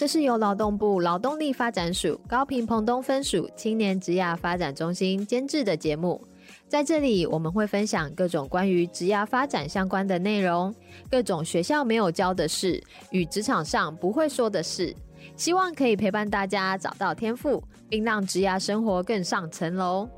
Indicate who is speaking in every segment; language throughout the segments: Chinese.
Speaker 1: 这是由劳动部劳动力发展署高平澎东分署青年职涯发展中心监制的节目。在这里，我们会分享各种关于职涯发展相关的内容，各种学校没有教的事与职场上不会说的事，希望可以陪伴大家找到天赋，并让职涯生活更上层楼。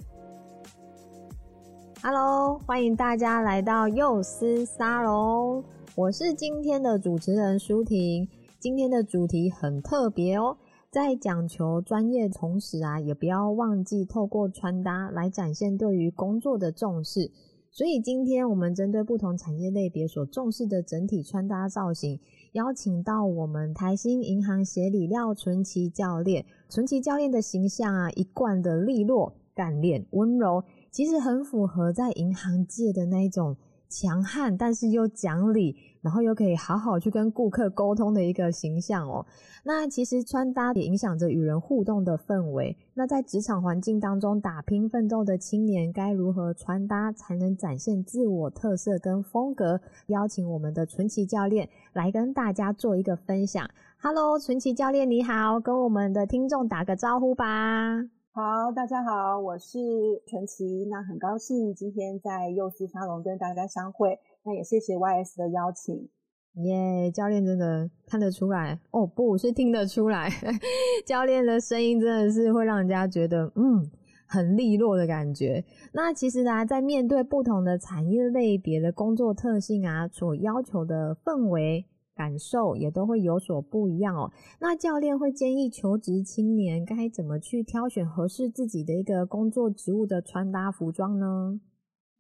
Speaker 1: Hello，欢迎大家来到幼师沙龙，我是今天的主持人舒婷。今天的主题很特别哦。在讲求专业同时啊，也不要忘记透过穿搭来展现对于工作的重视。所以今天我们针对不同产业类别所重视的整体穿搭造型，邀请到我们台新银行协理廖淳琪教练。淳琪教练的形象啊，一贯的利落、干练、温柔，其实很符合在银行界的那一种强悍，但是又讲理。然后又可以好好去跟顾客沟通的一个形象哦。那其实穿搭也影响着与人互动的氛围。那在职场环境当中打拼奋斗的青年，该如何穿搭才能展现自我特色跟风格？邀请我们的纯奇教练来跟大家做一个分享。Hello，淳琪教练你好，跟我们的听众打个招呼吧。
Speaker 2: 好，大家好，我是淳琪。那很高兴今天在幼师沙龙跟大家相会。那也谢谢 YS 的邀请，
Speaker 1: 耶、教练真的看得出来哦，不是听得出来，教练的声音真的是会让人家觉得嗯很利落的感觉。那其实呢，在面对不同的产业类别的工作特性啊，所要求的氛围感受也都会有所不一样哦。那教练会建议求职青年该怎么去挑选合适自己的一个工作职务的穿搭服装呢？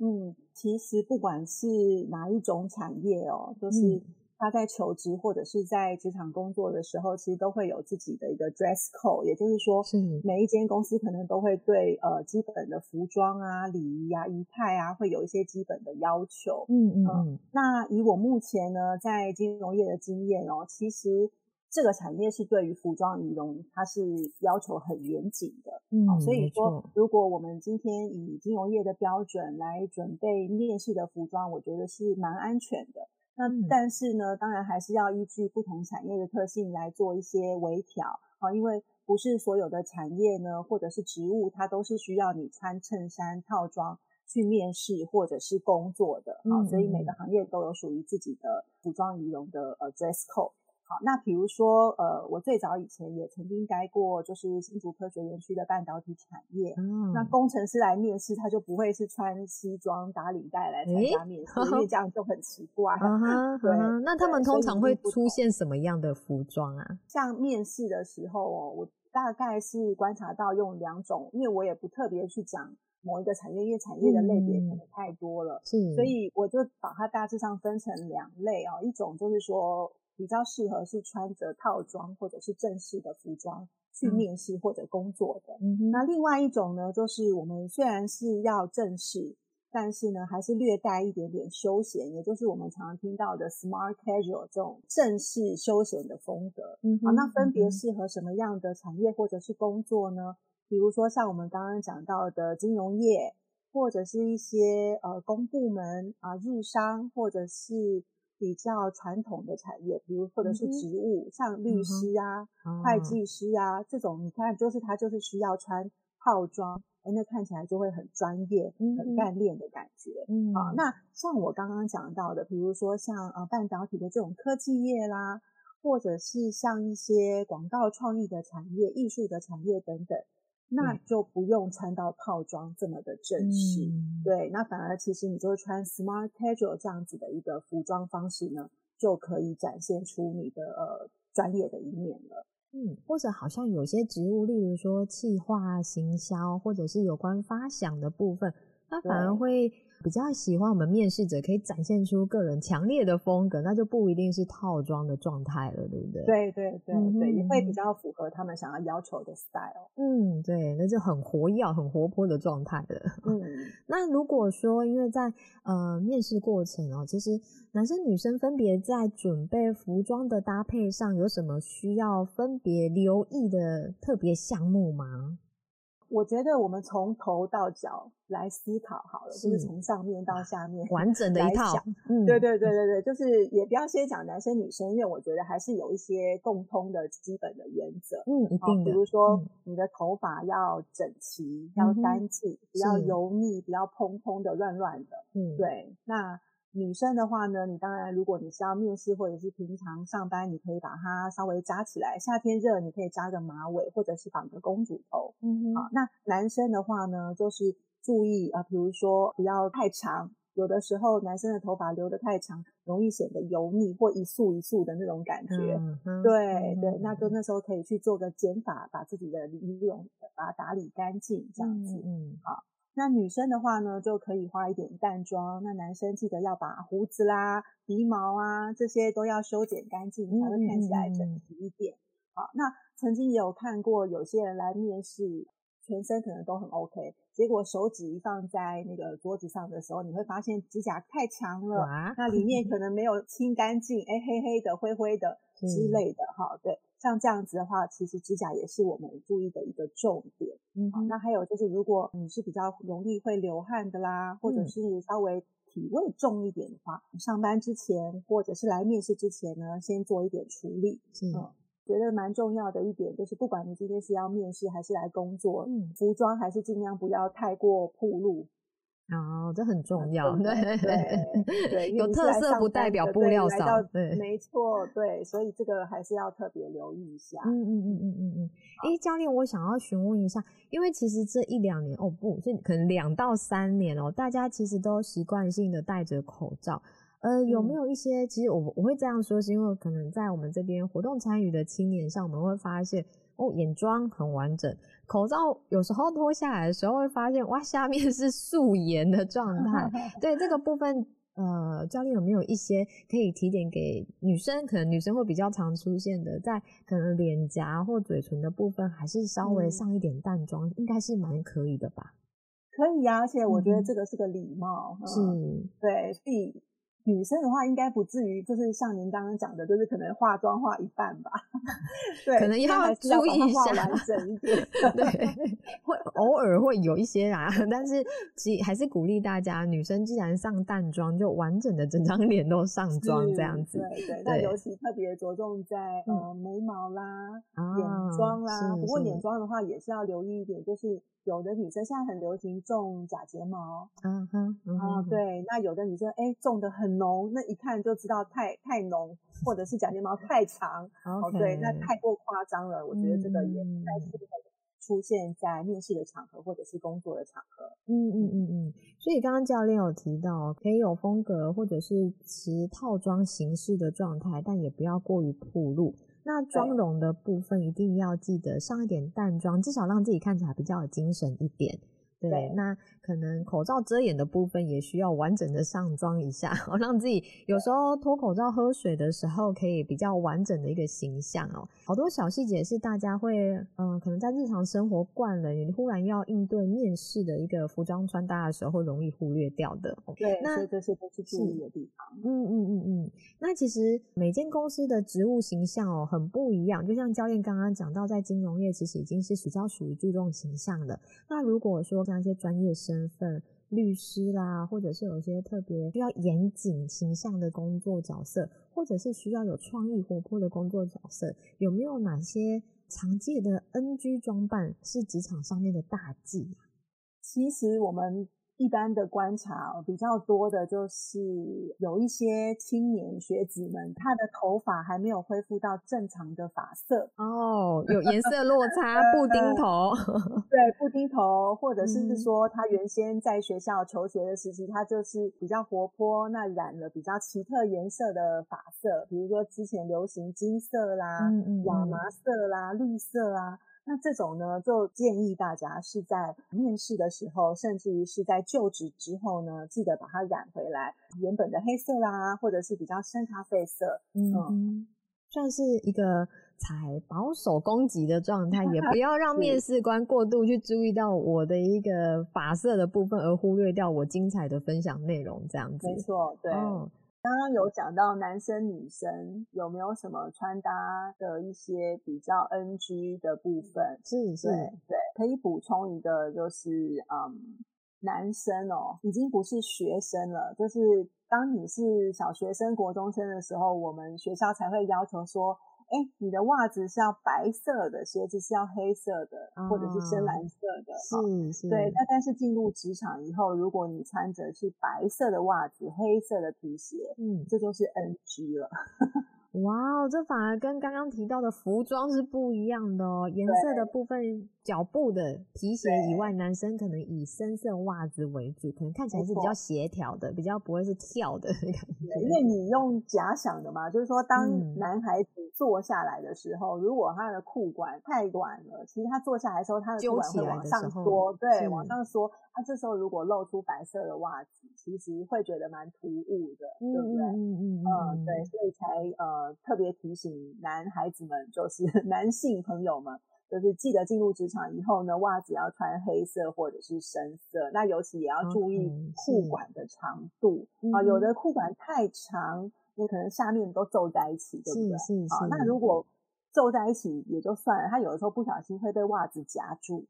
Speaker 2: 嗯，其实不管是哪一种产业哦，就是他在求职或者是在职场工作的时候，其实都会有自己的一个 dress code，也就是说，每一间公司可能都会对呃基本的服装啊、礼仪啊、仪态啊，会有一些基本的要求。嗯嗯嗯。那以我目前呢，在金融业的经验哦，其实。这个产业是对于服装仪容，它是要求很严谨的，嗯，所以说，如果我们今天以金融业的标准来准备面试的服装，我觉得是蛮安全的。那但是呢，当然还是要依据不同产业的特性来做一些微调。啊，因为不是所有的产业呢，或者是职务，它都是需要你穿衬衫套装去面试或者是工作的。啊，所以每个行业都有属于自己的服装仪容的呃 dress code。好，那比如说，呃，我最早以前也曾经待过，就是新竹科学园区的半导体产业。嗯，那工程师来面试，他就不会是穿西装打领带来参加面试，欸，因为这样就很奇怪。对，
Speaker 1: 那他们通常会出现什么样的服装啊？
Speaker 2: 像面试的时候哦，我大概是观察到用两种，因为我也不特别去讲某一个产业，因为产业的类别可能太多了，是，所以我就把它大致上分成两类啊，一种就是说。比较适合是穿着套装或者是正式的服装去面试或者工作的。嗯。那另外一种呢，就是我们虽然是要正式，但是呢还是略带一点点休闲，也就是我们常常听到的 smart casual 这种正式休闲的风格。嗯。好，那分别适合什么样的产业或者是工作呢？比如说像我们刚刚讲到的金融业，或者是一些呃公部门啊、呃、日商，或者是。比较传统的产业，比如或者是职务，嗯、像律师啊、嗯、会计师啊、嗯、这种，你看，就是他就是需要穿套装，哎，那看起来就会很专业、嗯、很干练的感觉。嗯，啊，那像我刚刚讲到的，比如说像呃半导体的这种科技业啦，或者是像一些广告创意的产业、艺术的产业等等。那就不用穿到套装这么的正式，嗯，对，那反而其实你就穿 smart casual 这样子的一个服装方式呢，就可以展现出你的呃专业的一面了。
Speaker 1: 嗯，或者好像有些职务，例如说企划、行销，或者是有关发想的部分，它反而会。比较喜欢我们面试者可以展现出个人强烈的风格，那就不一定是套装的状态了，对不对？
Speaker 2: 对对对对，也会比较符合他们想要要求的 style。
Speaker 1: 嗯，对，那就很活跃、很活泼的状态了。嗯，那如果说因为在呃面试过程哦，其实男生女生分别在准备服装的搭配上有什么需要分别留意的特别项目吗？
Speaker 2: 我觉得我们从头到脚来思考好了，是就是从上面到下面
Speaker 1: 完整的一套。
Speaker 2: 嗯，对对对对对，就是也不要先讲男生女生，因为我觉得还是有一些共通的基本的原则。
Speaker 1: 嗯，一定的。
Speaker 2: 比如说你的头发要整齐，嗯、要干净，不要油腻，不要蓬蓬的、乱乱的。嗯，对。那女生的话呢，你当然如果你是要面试或者是平常上班，你可以把它稍微扎起来。夏天热，你可以扎个马尾，或者是绑个公主头。嗯哼。好，那男生的话呢，就是注意啊，比如说不要太长，有的时候男生的头发留得太长，容易显得油腻或一束一束的那种感觉。嗯哼。对嗯对，那就那时候可以去做个剪发，把自己的理用把它打理干净，这样子。嗯。好。那女生的话呢，就可以化一点淡妆。那男生记得要把胡子啦、鼻毛啊这些都要修剪干净，才会看起来整齐一点。好，那曾经也有看过有些人来面试，全身可能都很 OK，结果手指一放在那个桌子上的时候，你会发现指甲太长了，那 里面可能没有清干净，哎，黑黑的、灰灰的之类的。哈，对。像这样子的话，其实指甲也是我们注意的一个重点。嗯哼，那还有就是，如果你是比较容易会流汗的啦，或者是稍微体味重一点的话，嗯、上班之前或者是来面试之前呢，先做一点处理。是嗯，觉得蛮重要的一点就是，不管你今天是要面试还是来工作，嗯，服装还是尽量不要太过暴露。
Speaker 1: 哦，这很重要，对对对，有特色不代表布料少，对，
Speaker 2: 没错，对，所以这个还是要特别留意一下。
Speaker 1: 嗯嗯嗯嗯嗯嗯。哎，教练，我想要询问一下，因为其实这一两年，哦不，这可能两到三年哦，大家其实都习惯性的戴着口罩，呃，有没有一些？其实我我会这样说，是因为可能在我们这边活动参与的青年上，我们会发现。哦，眼妆很完整，口罩有时候脱下来的时候会发现，哇，下面是素颜的状态。对这个部分，呃，教练有没有一些可以提点给女生？可能女生会比较常出现的，在可能脸颊或嘴唇的部分，还是稍微上一点淡妆，嗯、应该是蛮可以的吧？
Speaker 2: 可以啊，而且我觉得这个是个礼貌，嗯、是，对，所以。女生的话，应该不至于，就是像您刚刚讲的，就是可能化妆化一半吧。对，
Speaker 1: 可能要注意一下，
Speaker 2: 完整一点。
Speaker 1: 对，会偶尔会有一些啦，但是其还是鼓励大家，女生既然上淡妆，就完整的整张脸都上妆这样子。
Speaker 2: 对对，那尤其特别着重在呃眉毛啦、眼妆啦。不过眼妆的话，也是要留意一点，就是。有的女生现在很流行种假睫毛，嗯哼，啊对，那有的女生哎种的很浓，那一看就知道太太浓，或者是假睫毛太长，哦对，那太过夸张了，我觉得这个也不太适合出现在面试的场合或者是工作的场合。
Speaker 1: 嗯嗯嗯嗯，所以刚刚教练有提到，可以有风格或者是持套装形式的状态，但也不要过于暴露。那妆容的部分一定要记得上一点淡妆，至少让自己看起来比较有精神一点。对，对那可能口罩遮掩的部分也需要完整的上妆一下，让自己有时候脱口罩喝水的时候可以比较完整的一个形象哦。好多小细节是大家会，嗯、呃，可能在日常生活惯了，你忽然要应对面试的一个服装穿搭的时候，会容易忽略掉的。
Speaker 2: 对，那这些都是注意的地方。
Speaker 1: 嗯嗯嗯嗯。那其实每间公司的职务形象哦很不一样，就像教练刚刚讲到，在金融业其实已经是比较属于注重形象的。那如果说像一些专业身份，律师啦，或者是有些特别需要严谨形象的工作角色，或者是需要有创意活泼的工作角色，有没有哪些常见的 NG 装扮是职场上面的大忌？
Speaker 2: 其实我们。一般的观察比较多的就是有一些青年学子们，他的头发还没有恢复到正常的发色。
Speaker 1: 哦，有颜色落 差，布丁头，
Speaker 2: 对，布丁头，或者是是说他原先在学校求学的时期，他就是比较活泼，那染了比较奇特颜色的发色，比如说之前流行金色啦、亚麻色啦、绿色啊。那这种呢，就建议大家是在面试的时候，甚至于是在就职之后呢，记得把它染回来，原本的黑色啦，或者是比较深咖啡色，嗯，嗯，
Speaker 1: 算是一个采保守攻击的状态，也不要 让面试官过度去注意到我的一个发色的部分，而忽略掉我精彩的分享内容，这样子。
Speaker 2: 没错，对。哦刚刚有讲到男生女生有没有什么穿搭的一些比较 NG 的部分？
Speaker 1: 是是，
Speaker 2: 对对，可以补充一个，就是嗯，男生哦，已经不是学生了，就是当你是小学生、国中生的时候，我们学校才会要求说。哎，你的袜子是要白色的，鞋子是要黑色的，哦、或者是深蓝色的。
Speaker 1: 是是。
Speaker 2: 对，那但是进入职场以后，如果你穿着是白色的袜子、黑色的皮鞋，嗯，这就是 NG 了。
Speaker 1: 哇哦，这反而跟刚刚提到的服装是不一样的哦。颜色的部分，脚部的皮鞋以外，男生可能以深色袜子为主，可能看起来是比较协调的，比较不会是跳的感觉。
Speaker 2: 因为你用假想的嘛，就是说，当男孩子坐下来的时候，嗯、如果他的裤管太短了，其实他坐下来的时候，他的裤管会往上缩，对，往上缩。他这时候如果露出白色的袜子，其实会觉得蛮突兀的，嗯、对不对？嗯嗯嗯，嗯，对，所以才呃特别提醒男孩子们，就是 男性朋友们，就是记得进入职场以后呢，袜子要穿黑色或者是深色。那尤其也要注意裤管的长度啊、呃，有的裤管太长，你可能下面都皱在一起，对不对？是是是。啊，那如果皱在一起也就算了，他有的时候不小心会被袜子夹住。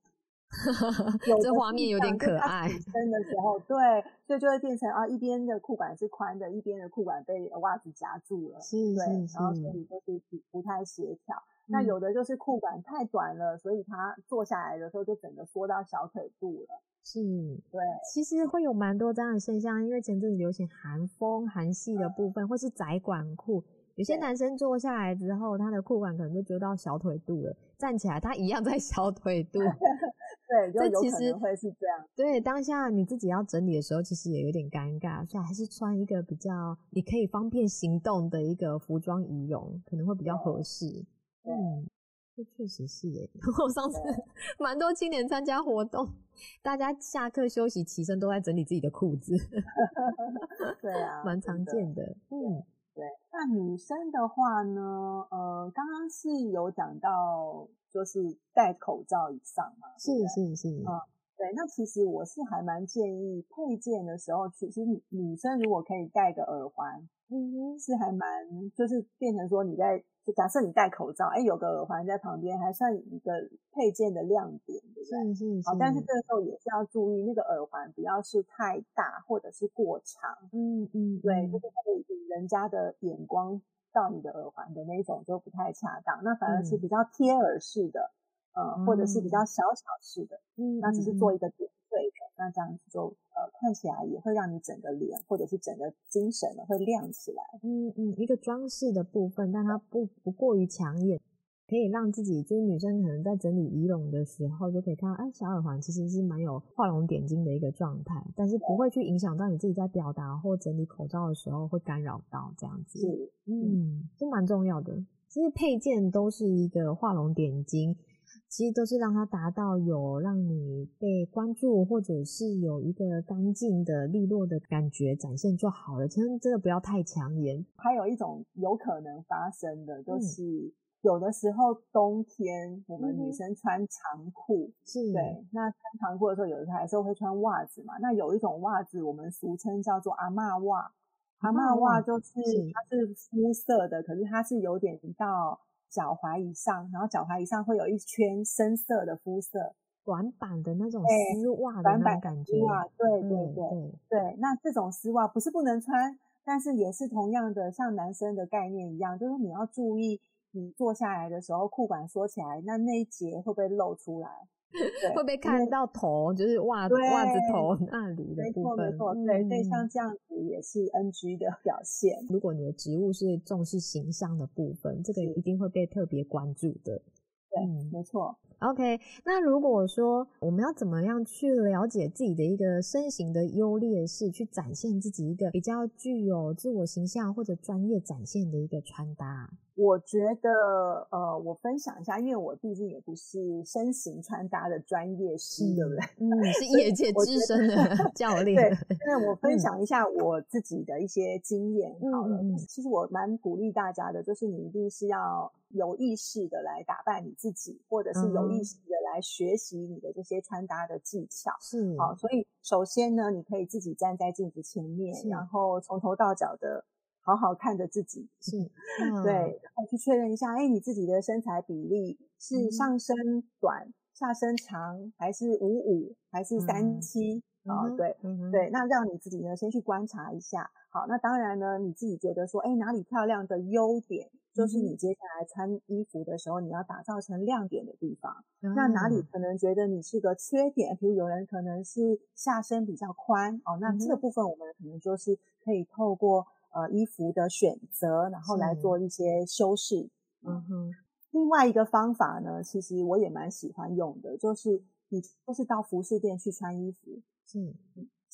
Speaker 1: 有这画面有点可爱。
Speaker 2: 真的时候，对，所以就会变成啊，一边的裤管是宽的，一边的裤管被袜子夹住了，
Speaker 1: 是
Speaker 2: 对，然后所以就是不不太协调。那有的就是裤管太短了，所以他坐下来的时候就整个缩到小腿肚了。
Speaker 1: 是，
Speaker 2: 对，
Speaker 1: 其实会有蛮多这样的现象，因为前阵子流行韩风、韩系的部分，或是窄管裤。有些男生坐下来之后，他的裤管可能就揪到小腿肚了，站起来他一样在小腿肚。
Speaker 2: 对，就有可能会是这样。
Speaker 1: 对，当下你自己要整理的时候，其实也有点尴尬，所以还是穿一个比较你可以方便行动的一个服装仪容，可能会比较合适。嗯，这确实是耶。我上次 蛮多青年参加活动，大家下课休息起身都在整理自己的裤子。
Speaker 2: 对啊，
Speaker 1: 蛮常见的。嗯。
Speaker 2: 对，那女生的话呢？呃，刚刚是有讲到，就是戴口罩以上嘛。
Speaker 1: 是是是。
Speaker 2: 啊、嗯，对，那其实我是还蛮建议配件的时候，其实女女生如果可以戴个耳环，嗯，是还蛮，就是变成说你在。就假设你戴口罩，哎，有个耳环在旁边，还算一个配件的亮点，对不对？是是是。好，但是这个时候也是要注意，那个耳环不要是太大或者是过长。嗯嗯，对，就是会引人家的眼光到你的耳环的那种就不太恰当。那反而是比较贴耳式的，嗯、呃，或者是比较小巧式的，嗯，那只是做一个点缀的，那这样子就。呃，看起来也会让你整个脸或者是整个精神呢会亮起来。
Speaker 1: 嗯嗯，一个装饰的部分，但它不不过于抢眼，可以让自己就是女生可能在整理仪容的时候就可以看到，哎，小耳环其实是蛮有画龙点睛的一个状态，但是不会去影响到你自己在表达或整理口罩的时候会干扰到这样子。
Speaker 2: 是，
Speaker 1: 嗯，这蛮重要的。其实配件都是一个画龙点睛。其实都是让它达到有让你被关注，或者是有一个干净的、利落的感觉展现就好了。真真的不要太抢眼。
Speaker 2: 还有一种有可能发生的，就是、嗯、有的时候冬天我们女生穿长裤，是、嗯、对，那穿长裤的时候，有的时候还是会穿袜子嘛。那有一种袜子，我们俗称叫做阿嬷袜。阿嬷袜就是它是肤色的，可是它是有点到。脚踝以上，然后脚踝以上会有一圈深色的肤色，
Speaker 1: 短版的那种丝袜的那种感觉。
Speaker 2: 丝袜，对对对对，对。那这种丝袜不是不能穿，但是也是同样的，像男生的概念一样，就是你要注意，你坐下来的时候裤管缩起来，那那一节会不会露出来？对，
Speaker 1: 会被看到头，就是袜子袜子头那里的部分。
Speaker 2: 没错没错，对、嗯、对，像这样子也是 NG 的表现。
Speaker 1: 如果你的职务是重视形象的部分，这个一定会被特别关注的。
Speaker 2: 对，没错。
Speaker 1: OK，那如果说我们要怎么样去了解自己的一个身形的优劣势，去展现自己一个比较具有自我形象或者专业展现的一个穿搭？
Speaker 2: 我觉得，呃，我分享一下，因为我毕竟也不是身形穿搭的专业师，对不对？
Speaker 1: 嗯，是 业界资深的教练。
Speaker 2: 对，那我分享一下我自己的一些经验好了。嗯，其实我蛮鼓励大家的，就是你一定是要有意识的来打扮你自己，或者是有意识的来学习你的这些穿搭的技巧。
Speaker 1: 是，
Speaker 2: 好，所以首先呢，你可以自己站在镜子前面，然后从头到脚的。好好看着自己，
Speaker 1: 是，
Speaker 2: 嗯、对，然后去确认一下，哎，你自己的身材比例是上身短、嗯、下身长，还是五五，还是三七？啊，对，嗯、对，那让你自己呢先去观察一下。好，那当然呢，你自己觉得说，哎，哪里漂亮的优点，就是你接下来穿衣服的时候，你要打造成亮点的地方。嗯、那哪里可能觉得你是个缺点？比如有人可能是下身比较宽，哦，那这个部分我们可能就是可以透过呃衣服的选择，然后来做一些修饰。嗯哼。另外一个方法呢，其实我也蛮喜欢用的，就是你就是到服饰店去穿衣服，是。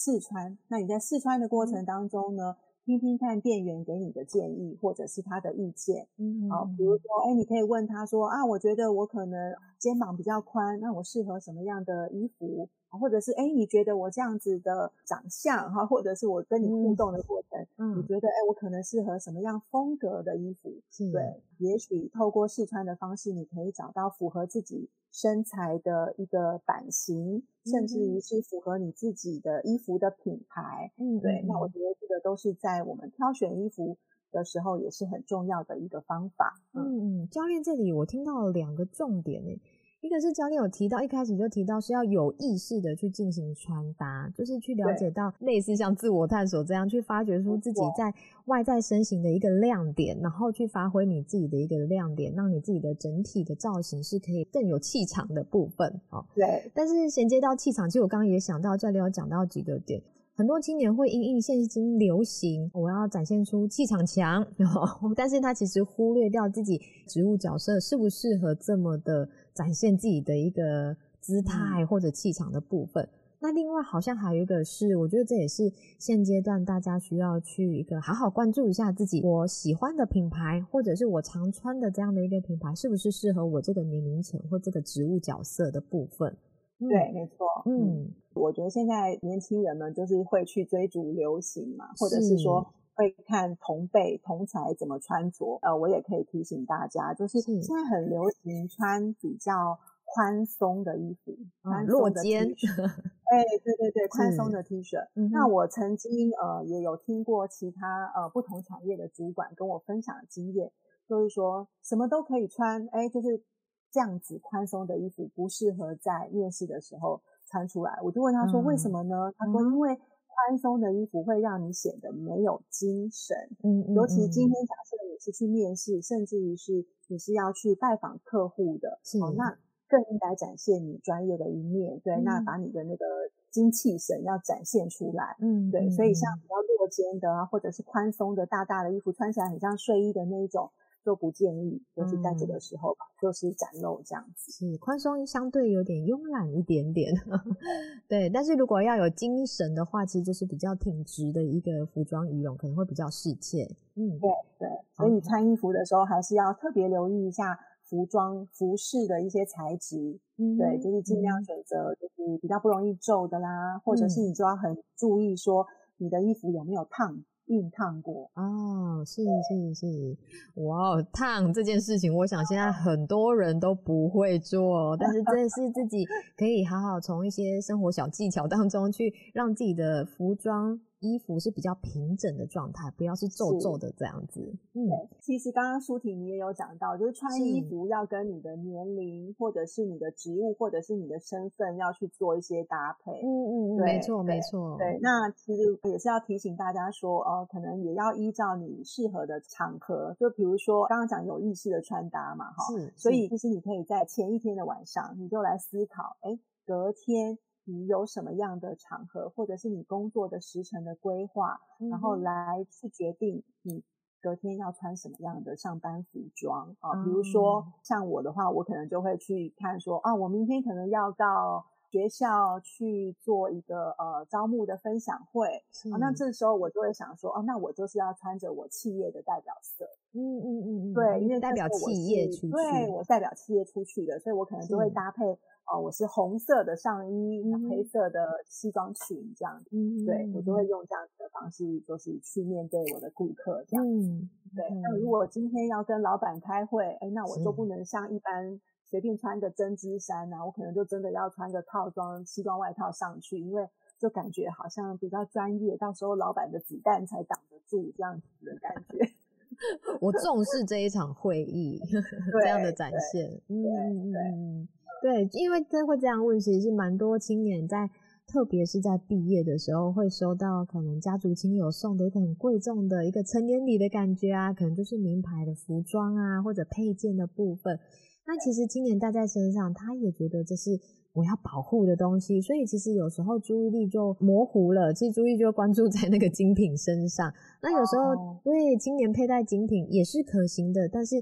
Speaker 2: 试穿，那你在试穿的过程当中呢，听听看店员给你的建议或者是他的意见，嗯，好，比如说，哎，你可以问他说，啊，我觉得我可能肩膀比较宽，那我适合什么样的衣服？或者是哎，你觉得我这样子的长相哈，或者是我跟你互动的过程，嗯，你觉得哎，我可能适合什么样风格的衣服？对，也许透过试穿的方式，你可以找到符合自己身材的一个版型，嗯，甚至于是符合你自己的衣服的品牌。嗯，对，那我觉得这个都是在我们挑选衣服的时候也是很重要的一个方法。
Speaker 1: 嗯嗯，教练这里我听到了两个重点呢。一个是教练有提到，一开始就提到是要有意识的去进行穿搭，就是去了解到类似像自我探索这样，去发掘出自己在外在身形的一个亮点，然后去发挥你自己的一个亮点，让你自己的整体的造型是可以更有气场的部分。哦，
Speaker 2: 对。但
Speaker 1: 是衔接到气场，其实我刚刚也想到，教练有讲到几个点。很多青年会因应现今流行，我要展现出气场强，但是他其实忽略掉自己职务角色适不适合这么的展现自己的一个姿态或者气场的部分。嗯、那另外好像还有一个是，我觉得这也是现阶段大家需要去一个好好关注一下自己，我喜欢的品牌或者是我常穿的这样的一个品牌，是不是适合我这个年龄层或这个职务角色的部分。
Speaker 2: 对，没错。嗯，我觉得现在年轻人们就是会去追逐流行嘛，或者是说会看同辈同才怎么穿着。呃，我也可以提醒大家，就是现在很流行穿比较宽松的衣服，宽松的 T 恤。哎，对对对，宽松的 T 恤。那我曾经呃也有听过其他呃不同产业的主管跟我分享的经验，就是说什么都可以穿，哎，就是。这样子宽松的衣服不适合在面试的时候穿出来，我就问他说为什么呢？嗯、他说因为宽松的衣服会让你显得没有精神，嗯，尤其今天假设你是去面试，甚至于是你是要去拜访客户的，哦，那更应该展现你专业的一面，对，嗯、那把你的那个精气神要展现出来，嗯，对，所以像比较落肩的啊，或者是宽松的大大的衣服，穿起来很像睡衣的那一种。都不建议，就是在这个时候吧，嗯、就是展露这样子。
Speaker 1: 是宽松相对有点慵懒一点点，对。但是如果要有精神的话，其实就是比较挺直的一个服装仪容，可能会比较适切。
Speaker 2: 嗯，对对。所以穿衣服的时候，还是要特别留意一下服装服饰的一些材质。嗯，对，就是尽量选择就是比较不容易皱的啦，嗯、或者是你就要很注意说你的衣服有没有烫。熨烫过
Speaker 1: 哦，是是是，哇，烫这件事情，我想现在 很多人都不会做，但是这是自己可以好好从一些生活小技巧当中去让自己的服装。衣服是比较平整的状态，不要是皱皱的这样子。
Speaker 2: 嗯，其实刚刚舒婷你也有讲到，就是穿衣服要跟你的年龄，或者是你的职务，或者是你的身份要去做一些搭配。嗯嗯，对，没错没错。对，那其实也是要提醒大家说，哦，可能也要依照你适合的场合，就比如说刚刚讲有意识的穿搭嘛，哈。是。所以其实你可以在前一天的晚上，你就来思考，哎，隔天。你有什么样的场合，或者是你工作的时程的规划，嗯、然后来去决定你隔天要穿什么样的上班服装啊？嗯、比如说像我的话，我可能就会去看说啊，我明天可能要到学校去做一个呃招募的分享会，是啊，那这时候我就会想说，哦、啊，那我就是要穿着我企业的代表色，嗯嗯嗯，对，因为代表企业出去，对，我代表企业出去的，所以我可能就会搭配。哦，我是红色的上衣，黑色的西装裙这样子，嗯、对，我就会用这样子的方式，就是去面对我的顾客这样子。嗯、对，那如果今天要跟老板开会，哎，那我就不能像一般随便穿个针织衫啊，我可能就真的要穿个套装西装外套上去，因为就感觉好像比较专业，到时候老板的子弹才挡得住这样子的感觉。
Speaker 1: 我重视这一场会议 这样的展现，嗯嗯嗯，对，因为真会这样问，其实是蛮多青年在，特别是在毕业的时候，会收到可能家族亲友送的一个很贵重的一个成年礼的感觉啊，可能就是名牌的服装啊，或者配件的部分。那其实今年戴在身上，他也觉得这是我要保护的东西，所以其实有时候注意力就模糊了，其实注意力就关注在那个精品身上。那有时候对今年佩戴精品也是可行的，但是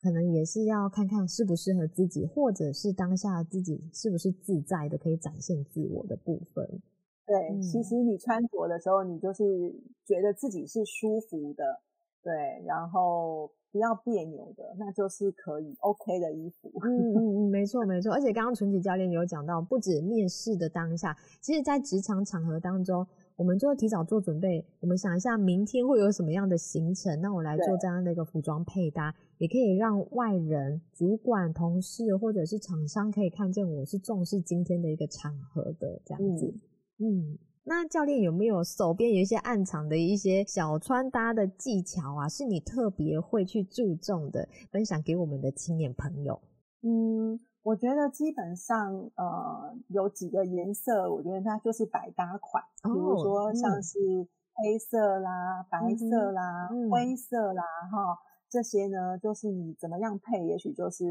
Speaker 1: 可能也是要看看适不适合自己，或者是当下自己是不是自在的，可以展现自我的部分。
Speaker 2: 对，嗯、其实你穿着的时候，你就是觉得自己是舒服的，对，然后。不要别扭的，那就是可以 OK 的衣服。
Speaker 1: 嗯嗯嗯，没错没错。而且刚刚淳琦教练有讲到，不止面试的当下，其实在职场场合当中，我们就会提早做准备。我们想一下，明天会有什么样的行程？那我来做这样的一个服装配搭，也可以让外人、主管、同事或者是厂商可以看见我是重视今天的一个场合的这样子。嗯。嗯那教练有没有手边有一些暗藏的一些小穿搭的技巧啊？是你特别会去注重的，分享给我们的青年朋友？
Speaker 2: 嗯，我觉得基本上呃有几个颜色，我觉得它就是百搭款，哦、比如说像是黑色啦、嗯、白色啦、嗯、灰色啦，哈、嗯，这些呢就是你怎么样配，也许就是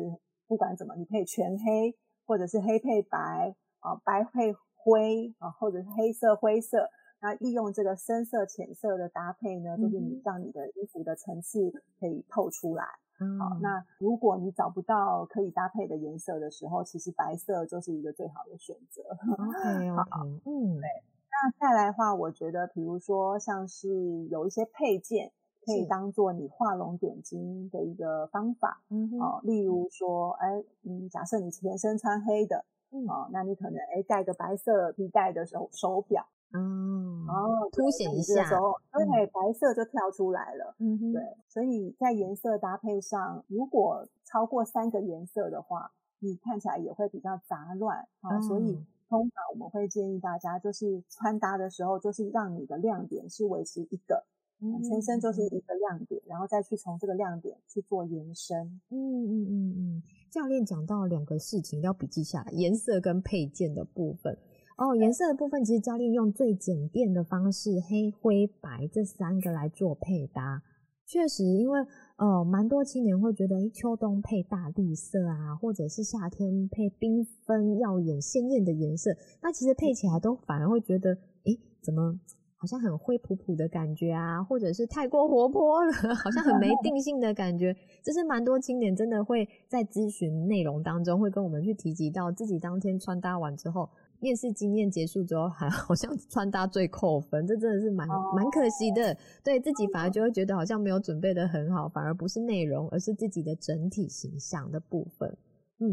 Speaker 2: 不管怎么，你配全黑，或者是黑配白啊，白配。灰啊，或者是黑色、灰色，那利用这个深色、浅色的搭配呢，就是你让你的衣服的层次可以透出来。嗯，好，那如果你找不到可以搭配的颜色的时候，其实白色就是一个最好的选择。
Speaker 1: OK，OK，
Speaker 2: 好，嗯，对。那再来的话，我觉得，比如说像是有一些配件可以当做你画龙点睛的一个方法。嗯，好，例如说，哎，嗯，假设你全身穿黑的。嗯、哦，那你可能哎戴个白色皮带的手手表，嗯，然后
Speaker 1: 凸显一下，
Speaker 2: 对，嗯、白色就跳出来了。嗯哼，对，所以在颜色搭配上，如果超过三个颜色的话，你看起来也会比较杂乱啊。所以通常我们会建议大家，就是穿搭的时候，就是让你的亮点是维持一个，嗯，全身就是一个亮点，然后再去从这个亮点去做延伸。
Speaker 1: 嗯嗯嗯嗯。嗯教练讲到两个事情要笔记下来，颜色跟配件的部分。哦，颜色的部分其实教练用最简便的方式，黑、灰、白这三个来做配搭。确实，因为呃，蛮多青年会觉得，诶，秋冬配大地色啊，或者是夏天配缤纷耀眼鲜艳的颜色，那其实配起来都反而会觉得，诶，怎么？好像很灰扑扑的感觉啊，或者是太过活泼了，好像很没定性的感觉。这是蛮多青年真的会在咨询内容当中会跟我们去提及到自己当天穿搭完之后，面试经验结束之后，还 好像穿搭最扣分，这真的是蛮蛮可惜的。对自己反而就会觉得好像没有准备的很好，反而不是内容，而是自己的整体形象的部分。嗯，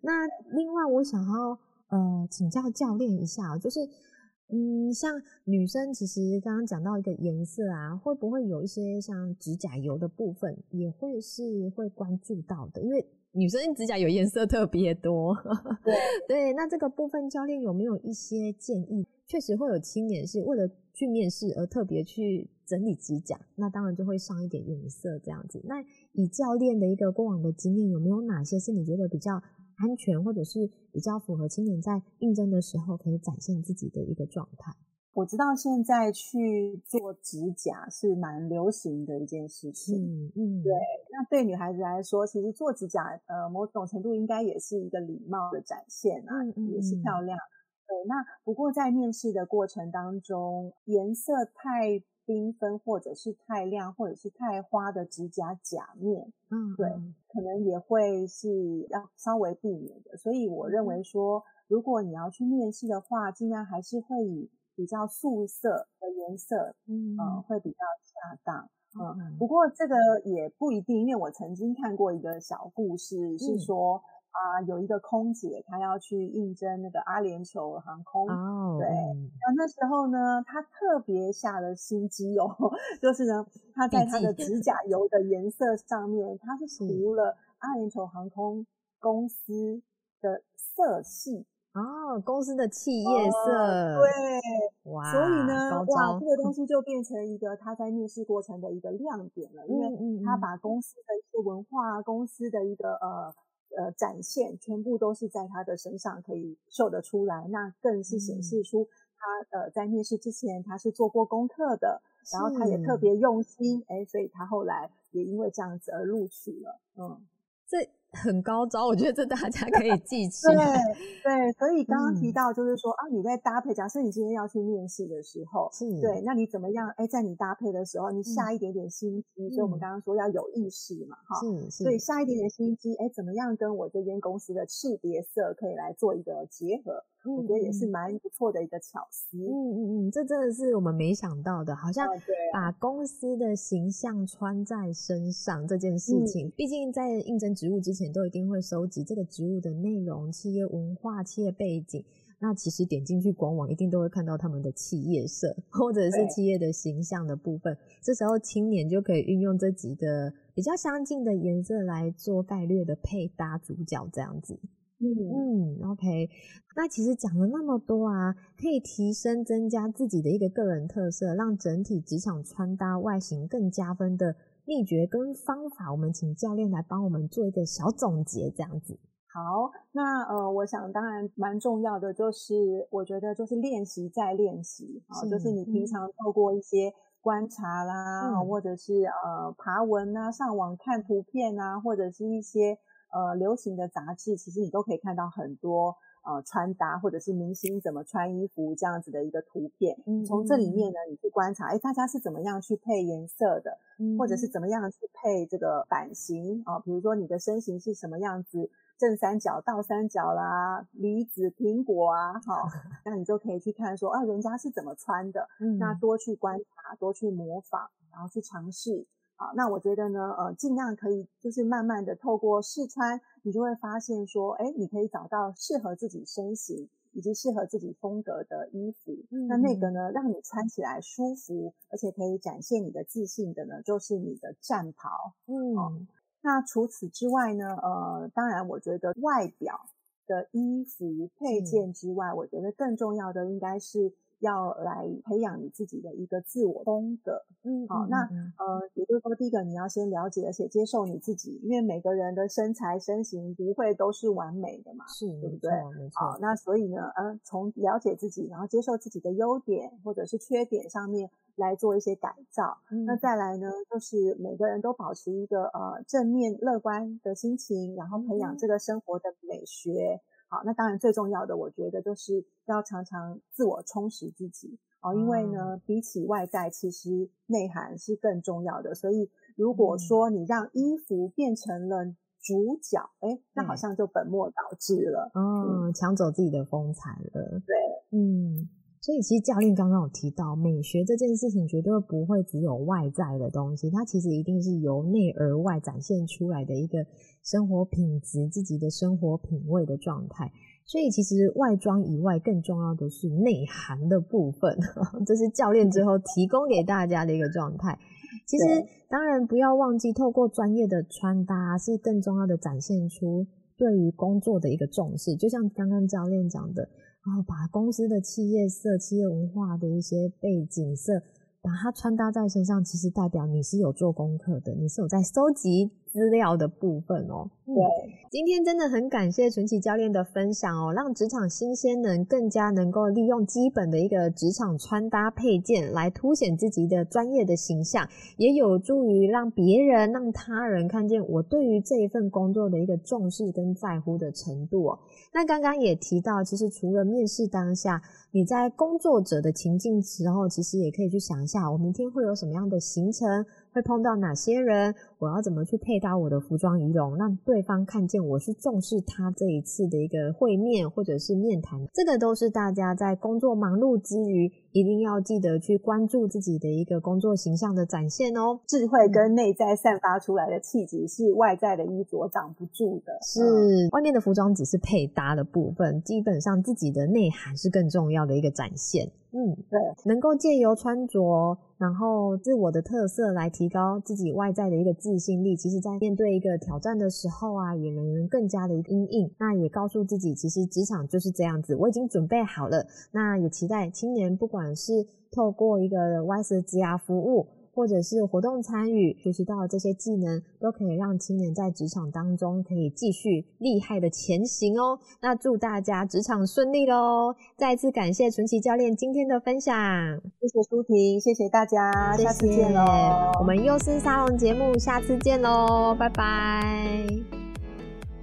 Speaker 1: 那另外我想要呃请教教练一下，就是。嗯，像女生其实刚刚讲到一个颜色啊，会不会有一些像指甲油的部分也会是会关注到的？因为女生指甲油颜色特别多。对对，那这个部分教练有没有一些建议？确实会有青年是为了去面试而特别去整理指甲，那当然就会上一点颜色这样子。那以教练的一个过往的经验，有没有哪些是你觉得比较？安全或者是比较符合青年在应征的时候可以展现自己的一个状态。
Speaker 2: 我知道现在去做指甲是蛮流行的一件事情。嗯嗯，对。那对女孩子来说，其实做指甲，呃，某种程度应该也是一个礼貌的展现啊，也是漂亮。对。那不过在面试的过程当中，颜色太缤纷，或者是太亮，或者是太花的指甲甲面，嗯，对，可能也会是要稍微避免的。所以我认为说，如果你要去面试的话，尽量还是会以比较素色的颜色，嗯，呃，会比较恰当。嗯，不过这个也不一定，因为我曾经看过一个小故事，是说。啊，有一个空姐，她要去应征那个阿联酋航空。哦，对，那那时候呢，她特别下了心机哦，就是呢，她在她的指甲油的颜色上面，她是涂了阿联酋航空公司的色系。
Speaker 1: 哦，公司的企业色，哦、
Speaker 2: 对，哇，所以呢，哇，这个东。西就变成一个他在面试过程的一个亮点了，因为他把公司的一些文化、公司的一个呃呃展现，全部都是在他的身上可以秀得出来，那更是显示出他呃在面试之前他是做过功课的，然后他也特别用心，哎，所以他后来也因为这样子而录取了，嗯，
Speaker 1: 这。很高招，我觉得这大家可以记 起来。
Speaker 2: 对对，所以刚刚提到就是说、嗯、啊，你在搭配，假设你今天要去面试的时候，是对，那你怎么样？哎，在你搭配的时候，你下一点点心机。嗯、所以我们刚刚说要有意识嘛，哈、嗯。是是。所以下一点点心机，哎，怎么样跟我这间公司的识别色可以来做一个结合？嗯、我觉得也是蛮不错的一个巧思。嗯
Speaker 1: 嗯嗯，这真的是我们没想到的，好像把公司的形象穿在身上这件事情。嗯、毕竟在应征职务之前，都一定会收集这个职务的内容、企业文化、企业背景。那其实点进去官网，一定都会看到他们的企业色 或者是企业的形象的部分。这时候青年就可以运用这几个比较相近的颜色来做概略的配搭主角，这样子。嗯嗯，OK。那其实讲了那么多啊，可以提升增加自己的一个个人特色，让整体职场穿搭外形更加分的秘诀跟方法，我们请教练来帮我们做一个小总结，这样子。
Speaker 2: 好，那呃，我想当然蛮重要的就是，我觉得就是练习再练习啊，是就是你平常透过一些观察啦，嗯、或者是呃爬文啊，上网看图片啊，或者是一些。呃，流行的杂志其实你都可以看到很多呃穿搭，或者是明星怎么穿衣服这样子的一个图片。嗯，从这里面呢，你去观察，哎，大家是怎么样去配颜色的，嗯，或者是怎么样去配这个版型啊？比如说你的身形是什么样子，正三角、倒三角啦，梨子、苹果啊，好，那你就可以去看说啊，人家是怎么穿的。嗯，那多去观察，多去模仿，然后去尝试。好，那我觉得呢，呃，尽量可以就是慢慢的透过试穿，你就会发现说，哎，你可以找到适合自己身形以及适合自己风格的衣服。嗯，那那个呢，让你穿起来舒服，而且可以展现你的自信的呢，就是你的战袍。嗯，哦，那除此之外呢，呃，当然我觉得外表的衣服配件之外，嗯，我觉得更重要的应该是。要来培养你自己的一个自我风格，嗯，好，那呃，也就是说，第一个你要先了解而且接受你自己，因为每个人的身材身形不会都是完美的嘛，是，对不对？没错。好，那所以呢，呃，从了解自己，然后接受自己的优点或者是缺点上面来做一些改造。嗯，那再来呢，就是每个人都保持一个呃正面乐观的心情，然后培养这个生活的美学。好，那当然最重要的，我觉得就是要常常自我充实自己哦，因为呢，比起外在，其实内涵是更重要的。所以，如果说你让衣服变成了主角，哎、嗯，那好像就本末倒置了，
Speaker 1: 嗯，抢走自己的风采了。
Speaker 2: 对，
Speaker 1: 嗯。所以其实教练刚刚有提到，美学这件事情绝对不会只有外在的东西，它其实一定是由内而外展现出来的一个生活品质、自己的生活品味的状态。所以其实外装以外，更重要的是内涵的部分，这是教练最后提供给大家的一个状态。其实当然不要忘记，透过专业的穿搭是更重要的展现出对于工作的一个重视。就像刚刚教练讲的。然后把公司的企业色、企业文化的一些背景色，把它穿搭在身上，其实代表你是有做功课的，你是有在搜集资料的部分哦。对，今天真的很感谢纯奇教练的分享哦，让职场新鲜人更加能够利用基本的一个职场穿搭配件来凸显自己的专业的形象，也有助于让别人、让他人看见我对于这一份工作的一个重视跟在乎的程度哦。那刚刚也提到，其实除了面试当下，你在工作者的情境时候，其实也可以去想一下，我明天会有什么样的行程。会碰到哪些人？我要怎么去配搭我的服装仪容，让对方看见我是重视他这一次的一个会面或者是面谈？这个都是大家在工作忙碌之余，一定要记得去关注自己的一个工作形象的展现哦。
Speaker 2: 智慧跟内在散发出来的气质是外在的衣着挡不住的，
Speaker 1: 是外面的服装只是配搭的部分，基本上自己的内涵是更重要的一个展现。嗯，对，能够借由穿着。然后自我的特色来提高自己外在的一个自信力。其实，在面对一个挑战的时候啊，也能更加的因应。那也告诉自己，其实职场就是这样子，我已经准备好了。那也期待青年，不管是透过一个 WISE 职涯服务。或者是活动参与，学习到的这些技能，都可以让青年在职场当中可以继续厉害的前行哦。那祝大家职场顺利喽！再次感谢淳琪教练今天的分享，
Speaker 2: 谢谢舒婷，谢谢大家，谢谢下次见喽！
Speaker 1: 我们幼师沙龙节目下次见喽，拜拜！